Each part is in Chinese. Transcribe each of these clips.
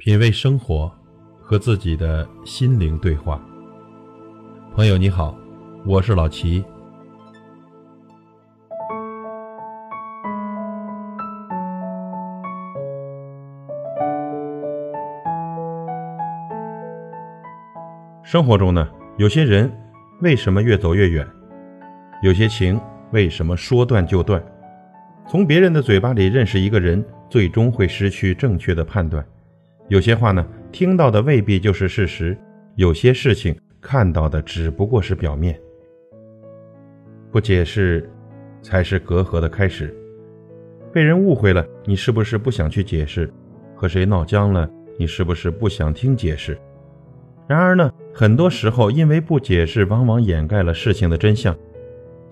品味生活，和自己的心灵对话。朋友你好，我是老齐。生活中呢，有些人为什么越走越远？有些情为什么说断就断？从别人的嘴巴里认识一个人，最终会失去正确的判断。有些话呢，听到的未必就是事实；有些事情看到的只不过是表面。不解释，才是隔阂的开始。被人误会了，你是不是不想去解释？和谁闹僵了，你是不是不想听解释？然而呢，很多时候因为不解释，往往掩盖了事情的真相；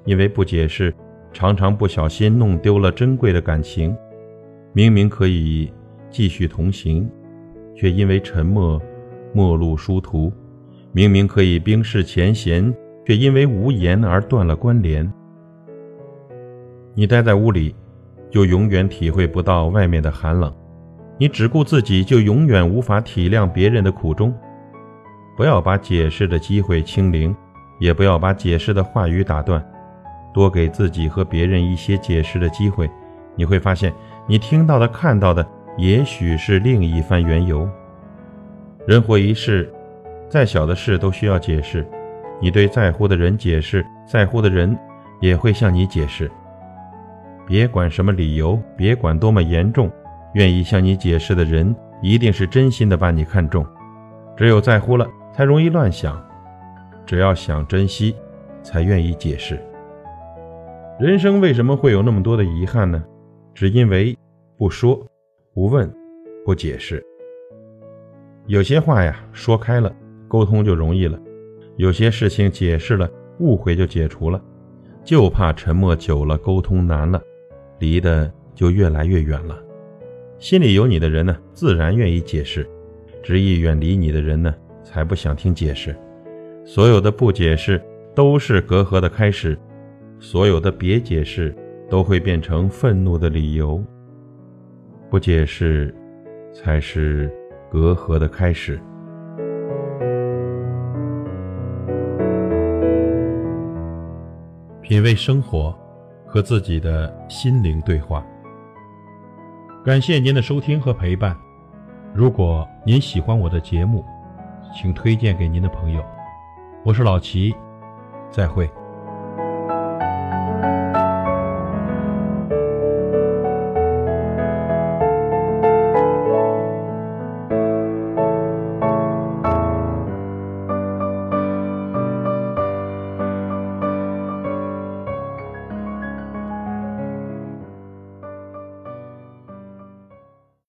因为不解释，常常不小心弄丢了珍贵的感情。明明可以继续同行。却因为沉默，陌路殊途；明明可以冰释前嫌，却因为无言而断了关联。你待在屋里，就永远体会不到外面的寒冷；你只顾自己，就永远无法体谅别人的苦衷。不要把解释的机会清零，也不要把解释的话语打断，多给自己和别人一些解释的机会，你会发现，你听到的、看到的。也许是另一番缘由。人活一世，再小的事都需要解释。你对在乎的人解释，在乎的人也会向你解释。别管什么理由，别管多么严重，愿意向你解释的人，一定是真心的把你看重。只有在乎了，才容易乱想；只要想珍惜，才愿意解释。人生为什么会有那么多的遗憾呢？只因为不说。不问，不解释。有些话呀，说开了，沟通就容易了；有些事情解释了，误会就解除了。就怕沉默久了，沟通难了，离得就越来越远了。心里有你的人呢，自然愿意解释；执意远离你的人呢，才不想听解释。所有的不解释，都是隔阂的开始；所有的别解释，都会变成愤怒的理由。不解释，才是隔阂的开始。品味生活，和自己的心灵对话。感谢您的收听和陪伴。如果您喜欢我的节目，请推荐给您的朋友。我是老齐，再会。